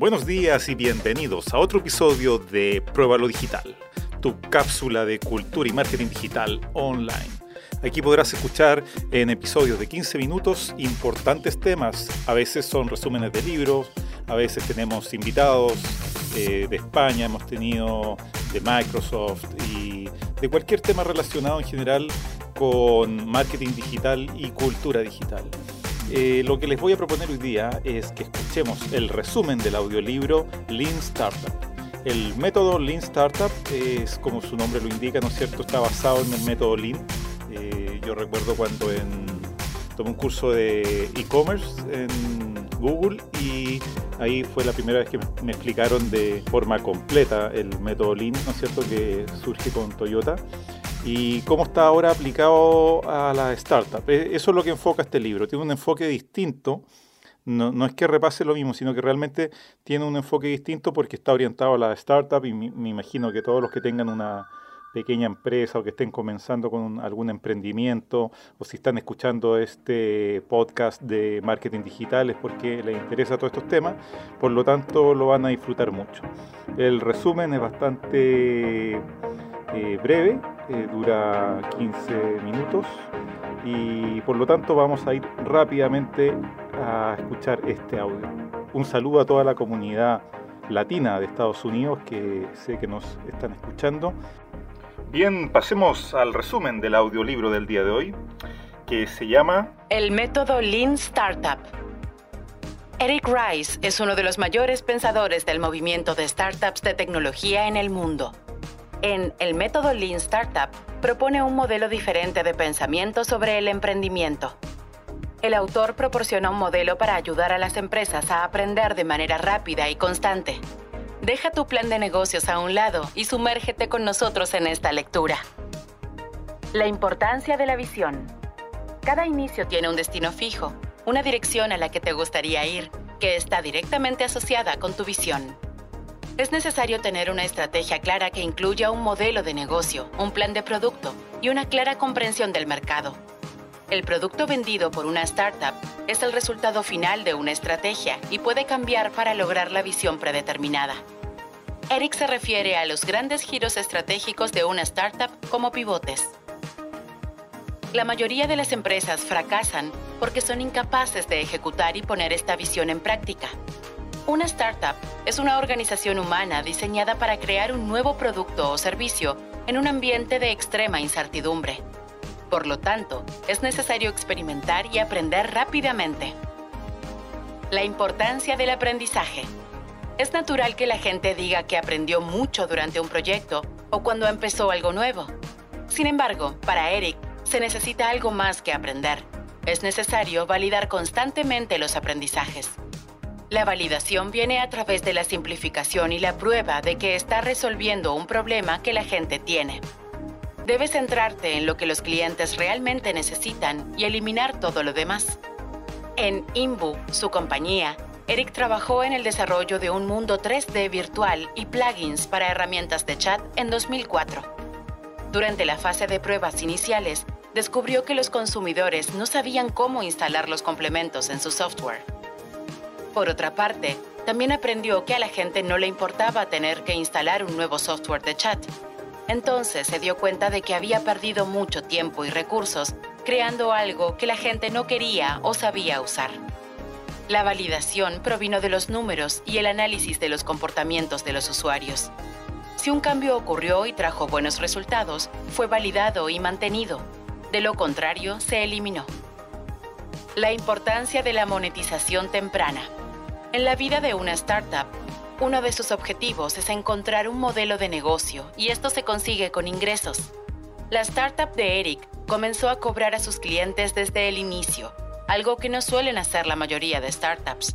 Buenos días y bienvenidos a otro episodio de Pruébalo Digital, tu cápsula de cultura y marketing digital online. Aquí podrás escuchar en episodios de 15 minutos importantes temas. A veces son resúmenes de libros, a veces tenemos invitados eh, de España, hemos tenido de Microsoft y de cualquier tema relacionado en general con marketing digital y cultura digital. Eh, lo que les voy a proponer hoy día es que escuchemos el resumen del audiolibro Lean Startup. El método Lean Startup es, como su nombre lo indica, ¿no es cierto?, está basado en el método Lean. Eh, yo recuerdo cuando tomé un curso de e-commerce en Google y ahí fue la primera vez que me explicaron de forma completa el método Lean, ¿no es cierto?, que surge con Toyota y cómo está ahora aplicado a la startup. E, eso es lo que enfoca este libro. Tiene un enfoque distinto. No, es que repase lo mismo, sino que realmente tiene un enfoque distinto porque está orientado a la startup y me, imagino que todos los que tengan una pequeña empresa o que estén comenzando con algún emprendimiento o si están escuchando este podcast de marketing digital es porque les interesa todos estos temas, por lo tanto lo van a disfrutar mucho. El resumen es bastante eh, breve, eh, dura 15 minutos y por lo tanto vamos a ir rápidamente a escuchar este audio. Un saludo a toda la comunidad latina de Estados Unidos que sé que nos están escuchando. Bien, pasemos al resumen del audiolibro del día de hoy, que se llama El método Lean Startup. Eric Rice es uno de los mayores pensadores del movimiento de startups de tecnología en el mundo. En El método Lean Startup propone un modelo diferente de pensamiento sobre el emprendimiento. El autor proporciona un modelo para ayudar a las empresas a aprender de manera rápida y constante. Deja tu plan de negocios a un lado y sumérgete con nosotros en esta lectura. La importancia de la visión. Cada inicio tiene un destino fijo, una dirección a la que te gustaría ir, que está directamente asociada con tu visión. Es necesario tener una estrategia clara que incluya un modelo de negocio, un plan de producto y una clara comprensión del mercado. El producto vendido por una startup es el resultado final de una estrategia y puede cambiar para lograr la visión predeterminada. Eric se refiere a los grandes giros estratégicos de una startup como pivotes. La mayoría de las empresas fracasan porque son incapaces de ejecutar y poner esta visión en práctica. Una startup es una organización humana diseñada para crear un nuevo producto o servicio en un ambiente de extrema incertidumbre. Por lo tanto, es necesario experimentar y aprender rápidamente. La importancia del aprendizaje. Es natural que la gente diga que aprendió mucho durante un proyecto o cuando empezó algo nuevo. Sin embargo, para Eric, se necesita algo más que aprender. Es necesario validar constantemente los aprendizajes. La validación viene a través de la simplificación y la prueba de que está resolviendo un problema que la gente tiene. Debes centrarte en lo que los clientes realmente necesitan y eliminar todo lo demás. En Imbu, su compañía, Eric trabajó en el desarrollo de un mundo 3D virtual y plugins para herramientas de chat en 2004. Durante la fase de pruebas iniciales, descubrió que los consumidores no sabían cómo instalar los complementos en su software. Por otra parte, también aprendió que a la gente no le importaba tener que instalar un nuevo software de chat. Entonces se dio cuenta de que había perdido mucho tiempo y recursos creando algo que la gente no quería o sabía usar. La validación provino de los números y el análisis de los comportamientos de los usuarios. Si un cambio ocurrió y trajo buenos resultados, fue validado y mantenido. De lo contrario, se eliminó. La importancia de la monetización temprana. En la vida de una startup, uno de sus objetivos es encontrar un modelo de negocio y esto se consigue con ingresos. La startup de Eric comenzó a cobrar a sus clientes desde el inicio, algo que no suelen hacer la mayoría de startups.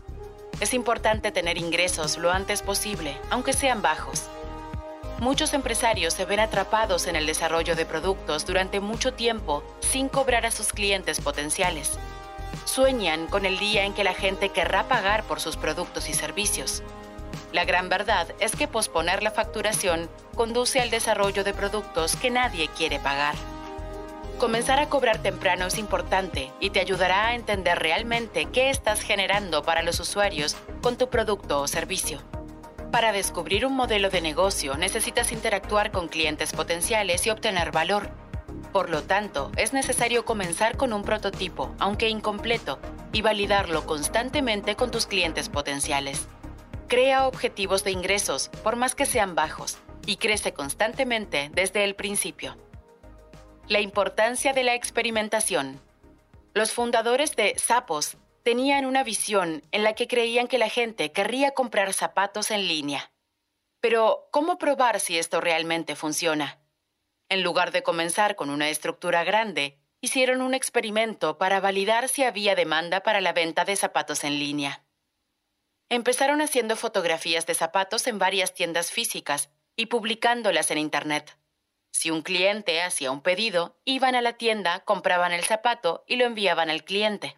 Es importante tener ingresos lo antes posible, aunque sean bajos. Muchos empresarios se ven atrapados en el desarrollo de productos durante mucho tiempo sin cobrar a sus clientes potenciales sueñan con el día en que la gente querrá pagar por sus productos y servicios. La gran verdad es que posponer la facturación conduce al desarrollo de productos que nadie quiere pagar. Comenzar a cobrar temprano es importante y te ayudará a entender realmente qué estás generando para los usuarios con tu producto o servicio. Para descubrir un modelo de negocio necesitas interactuar con clientes potenciales y obtener valor. Por lo tanto, es necesario comenzar con un prototipo, aunque incompleto, y validarlo constantemente con tus clientes potenciales. Crea objetivos de ingresos, por más que sean bajos, y crece constantemente desde el principio. La importancia de la experimentación. Los fundadores de Sapos tenían una visión en la que creían que la gente querría comprar zapatos en línea. Pero, ¿cómo probar si esto realmente funciona? En lugar de comenzar con una estructura grande, hicieron un experimento para validar si había demanda para la venta de zapatos en línea. Empezaron haciendo fotografías de zapatos en varias tiendas físicas y publicándolas en Internet. Si un cliente hacía un pedido, iban a la tienda, compraban el zapato y lo enviaban al cliente.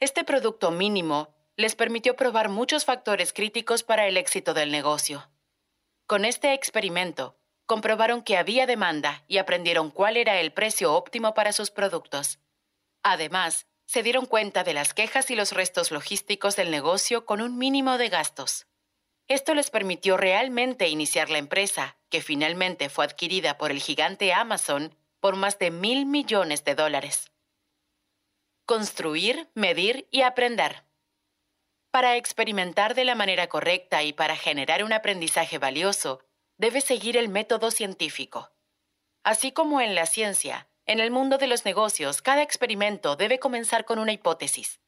Este producto mínimo les permitió probar muchos factores críticos para el éxito del negocio. Con este experimento, comprobaron que había demanda y aprendieron cuál era el precio óptimo para sus productos. Además, se dieron cuenta de las quejas y los restos logísticos del negocio con un mínimo de gastos. Esto les permitió realmente iniciar la empresa, que finalmente fue adquirida por el gigante Amazon por más de mil millones de dólares. Construir, medir y aprender. Para experimentar de la manera correcta y para generar un aprendizaje valioso, debes seguir el método científico. Así como en la ciencia, en el mundo de los negocios, cada experimento debe comenzar con una hipótesis.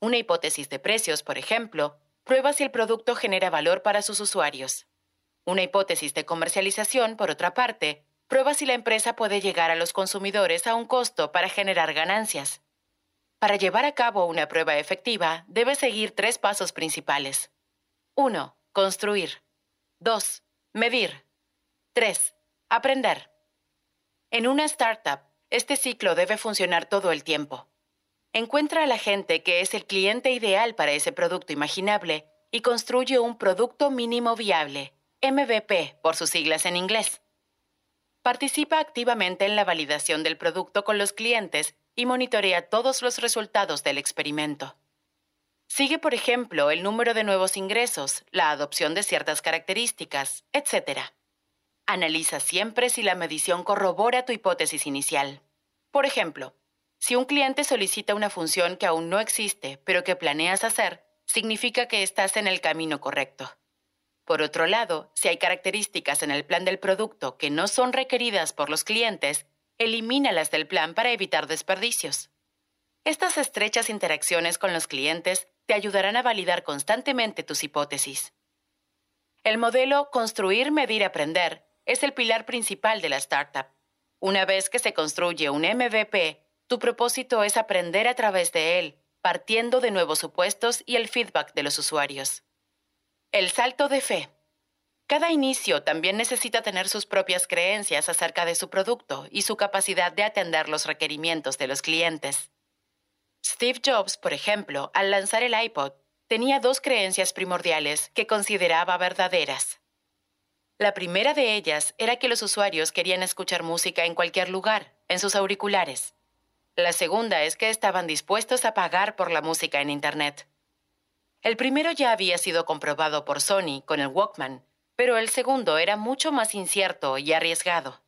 Una hipótesis de precios, por ejemplo, Prueba si el producto genera valor para sus usuarios. Una hipótesis de comercialización, por otra parte, prueba si la empresa puede llegar a los consumidores a un costo para generar ganancias. Para llevar a cabo una prueba efectiva, debe seguir tres pasos principales. 1. Construir. 2. Medir. 3. Aprender. En una startup, este ciclo debe funcionar todo el tiempo. Encuentra a la gente que es el cliente ideal para ese producto imaginable y construye un producto mínimo viable, MVP por sus siglas en inglés. Participa activamente en la validación del producto con los clientes y monitorea todos los resultados del experimento. Sigue, por ejemplo, el número de nuevos ingresos, la adopción de ciertas características, etc. Analiza siempre si la medición corrobora tu hipótesis inicial. Por ejemplo, si un cliente solicita una función que aún no existe, pero que planeas hacer, significa que estás en el camino correcto. Por otro lado, si hay características en el plan del producto que no son requeridas por los clientes, elimínalas del plan para evitar desperdicios. Estas estrechas interacciones con los clientes te ayudarán a validar constantemente tus hipótesis. El modelo Construir, Medir, Aprender es el pilar principal de la startup. Una vez que se construye un MVP, tu propósito es aprender a través de él, partiendo de nuevos supuestos y el feedback de los usuarios. El salto de fe. Cada inicio también necesita tener sus propias creencias acerca de su producto y su capacidad de atender los requerimientos de los clientes. Steve Jobs, por ejemplo, al lanzar el iPod, tenía dos creencias primordiales que consideraba verdaderas. La primera de ellas era que los usuarios querían escuchar música en cualquier lugar, en sus auriculares. La segunda es que estaban dispuestos a pagar por la música en Internet. El primero ya había sido comprobado por Sony con el Walkman, pero el segundo era mucho más incierto y arriesgado.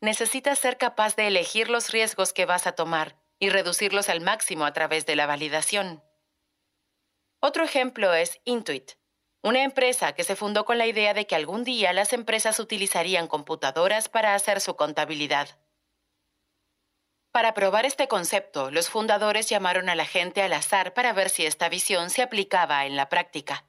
Necesitas ser capaz de elegir los riesgos que vas a tomar y reducirlos al máximo a través de la validación. Otro ejemplo es Intuit, una empresa que se fundó con la idea de que algún día las empresas utilizarían computadoras para hacer su contabilidad. Para probar este concepto, los fundadores llamaron a la gente al azar para ver si esta visión se aplicaba en la práctica.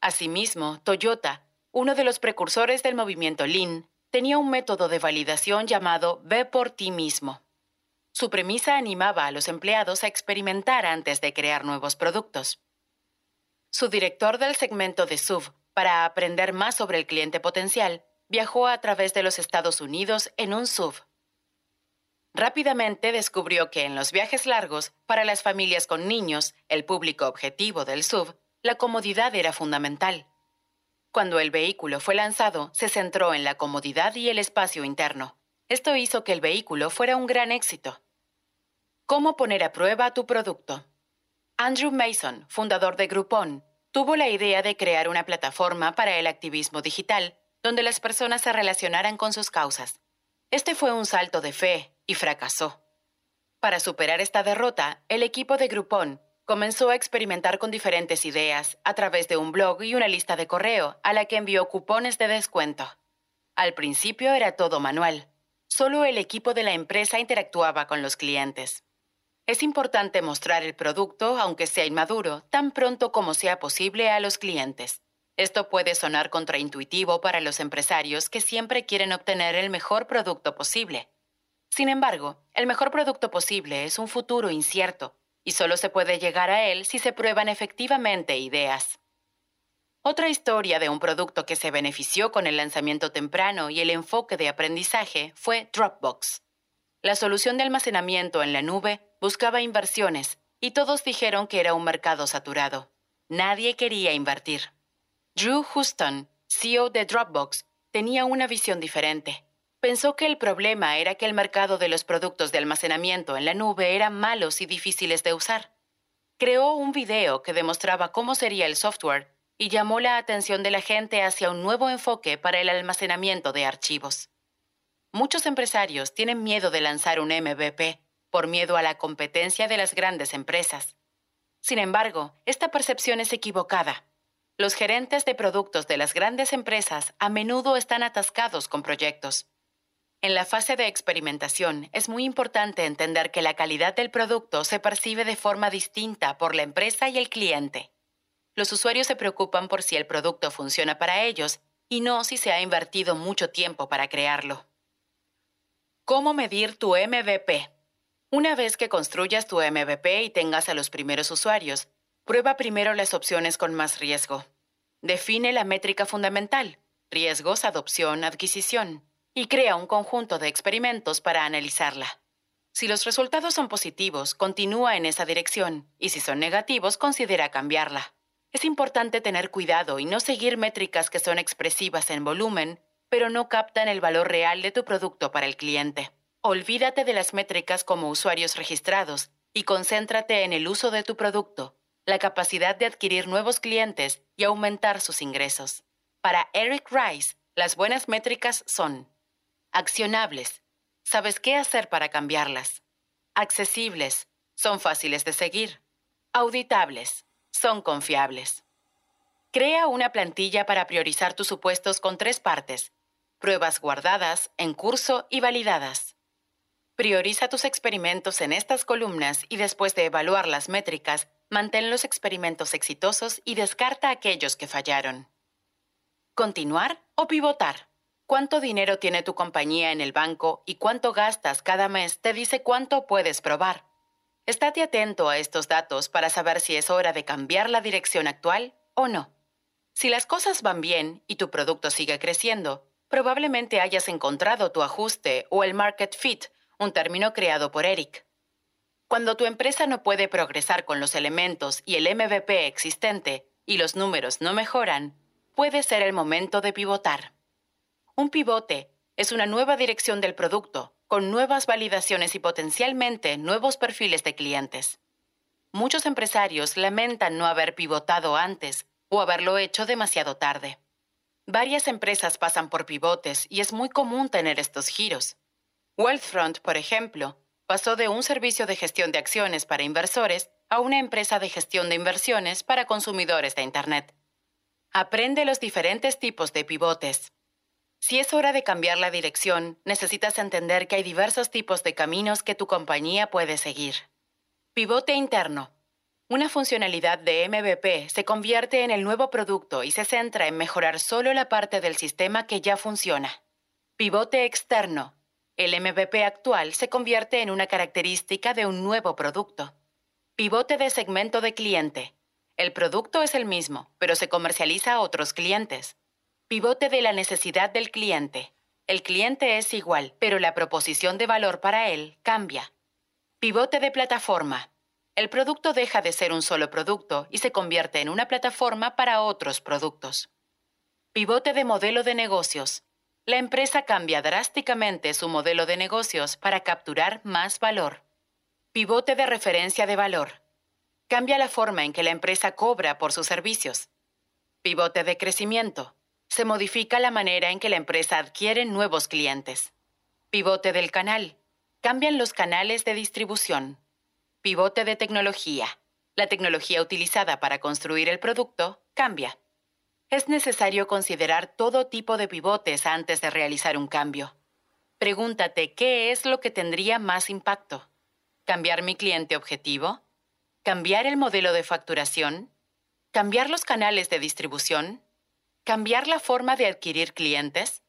Asimismo, Toyota, uno de los precursores del movimiento Lean, tenía un método de validación llamado Ve por ti mismo. Su premisa animaba a los empleados a experimentar antes de crear nuevos productos. Su director del segmento de SUV, para aprender más sobre el cliente potencial, viajó a través de los Estados Unidos en un SUV Rápidamente descubrió que en los viajes largos, para las familias con niños, el público objetivo del SUV, la comodidad era fundamental. Cuando el vehículo fue lanzado, se centró en la comodidad y el espacio interno. Esto hizo que el vehículo fuera un gran éxito. ¿Cómo poner a prueba tu producto? Andrew Mason, fundador de Groupon, tuvo la idea de crear una plataforma para el activismo digital, donde las personas se relacionaran con sus causas. Este fue un salto de fe y fracasó. Para superar esta derrota, el equipo de Groupon comenzó a experimentar con diferentes ideas a través de un blog y una lista de correo a la que envió cupones de descuento. Al principio era todo manual. Solo el equipo de la empresa interactuaba con los clientes. Es importante mostrar el producto, aunque sea inmaduro, tan pronto como sea posible a los clientes. Esto puede sonar contraintuitivo para los empresarios que siempre quieren obtener el mejor producto posible. Sin embargo, el mejor producto posible es un futuro incierto, y solo se puede llegar a él si se prueban efectivamente ideas. Otra historia de un producto que se benefició con el lanzamiento temprano y el enfoque de aprendizaje fue Dropbox. La solución de almacenamiento en la nube buscaba inversiones y todos dijeron que era un mercado saturado. Nadie quería invertir. Drew Houston, CEO de Dropbox, tenía una visión diferente. Pensó que el problema era que el mercado de los productos de almacenamiento en la nube eran malos y difíciles de usar. Creó un video que demostraba cómo sería el software y llamó la atención de la gente hacia un nuevo enfoque para el almacenamiento de archivos. Muchos empresarios tienen miedo de lanzar un MVP por miedo a la competencia de las grandes empresas. Sin embargo, esta percepción es equivocada. Los gerentes de productos de las grandes empresas a menudo están atascados con proyectos. En la fase de experimentación es muy importante entender que la calidad del producto se percibe de forma distinta por la empresa y el cliente. Los usuarios se preocupan por si el producto funciona para ellos y no si se ha invertido mucho tiempo para crearlo. ¿Cómo medir tu MVP? Una vez que construyas tu MVP y tengas a los primeros usuarios, prueba primero las opciones con más riesgo. Define la métrica fundamental, riesgos, adopción, adquisición, y crea un conjunto de experimentos para analizarla. Si los resultados son positivos, continúa en esa dirección, y si son negativos, considera cambiarla. Es importante tener cuidado y no seguir métricas que son expresivas en volumen, pero no captan el valor real de tu producto para el cliente. Olvídate de las métricas como usuarios registrados y concéntrate en el uso de tu producto, la capacidad de adquirir nuevos clientes y aumentar sus ingresos. Para Eric Rice, las buenas métricas son accionables, sabes qué hacer para cambiarlas, accesibles, son fáciles de seguir, auditables, son confiables. Crea una plantilla para priorizar tus supuestos con tres partes, pruebas guardadas, en curso y validadas. Prioriza tus experimentos en estas columnas y después de evaluar las métricas, mantén los experimentos exitosos y descarta aquellos que fallaron. ¿Continuar o pivotar? Cuánto dinero tiene tu compañía en el banco y cuánto gastas cada mes te dice cuánto puedes probar. Estate atento a estos datos para saber si es hora de cambiar la dirección actual o no. Si las cosas van bien y tu producto sigue creciendo, probablemente hayas encontrado tu ajuste o el market fit un término creado por Eric. Cuando tu empresa no puede progresar con los elementos y el MVP existente y los números no mejoran, puede ser el momento de pivotar. Un pivote es una nueva dirección del producto, con nuevas validaciones y potencialmente nuevos perfiles de clientes. Muchos empresarios lamentan no haber pivotado antes o haberlo hecho demasiado tarde. Varias empresas pasan por pivotes y es muy común tener estos giros. Wealthfront, por ejemplo, pasó de un servicio de gestión de acciones para inversores a una empresa de gestión de inversiones para consumidores de Internet. Aprende los diferentes tipos de pivotes. Si es hora de cambiar la dirección, necesitas entender que hay diversos tipos de caminos que tu compañía puede seguir. Pivote interno. Una funcionalidad de MVP se convierte en el nuevo producto y se centra en mejorar solo la parte del sistema que ya funciona. Pivote externo el MVP actual se convierte en una característica de un nuevo producto. Pivote de segmento de cliente. El producto es el mismo, pero se comercializa a otros clientes. Pivote de la necesidad del cliente. El cliente es igual, pero la proposición de valor para él cambia. Pivote de plataforma. El producto deja de ser un solo producto y se convierte en una plataforma para otros productos. Pivote de modelo de negocios. La empresa cambia drásticamente su modelo de negocios para capturar más valor. Pivote de referencia de valor. Cambia la forma en que la empresa cobra por sus servicios. Pivote de crecimiento. Se modifica la manera en que la empresa adquiere nuevos clientes. Pivote del canal. Cambian los canales de distribución. Pivote de tecnología. La tecnología utilizada para construir el producto cambia. Es necesario considerar todo tipo de pivotes antes de realizar un cambio. Pregúntate qué es lo que tendría más impacto. ¿Cambiar mi cliente objetivo? ¿Cambiar el modelo de facturación? ¿Cambiar los canales de distribución? ¿Cambiar la forma de adquirir clientes?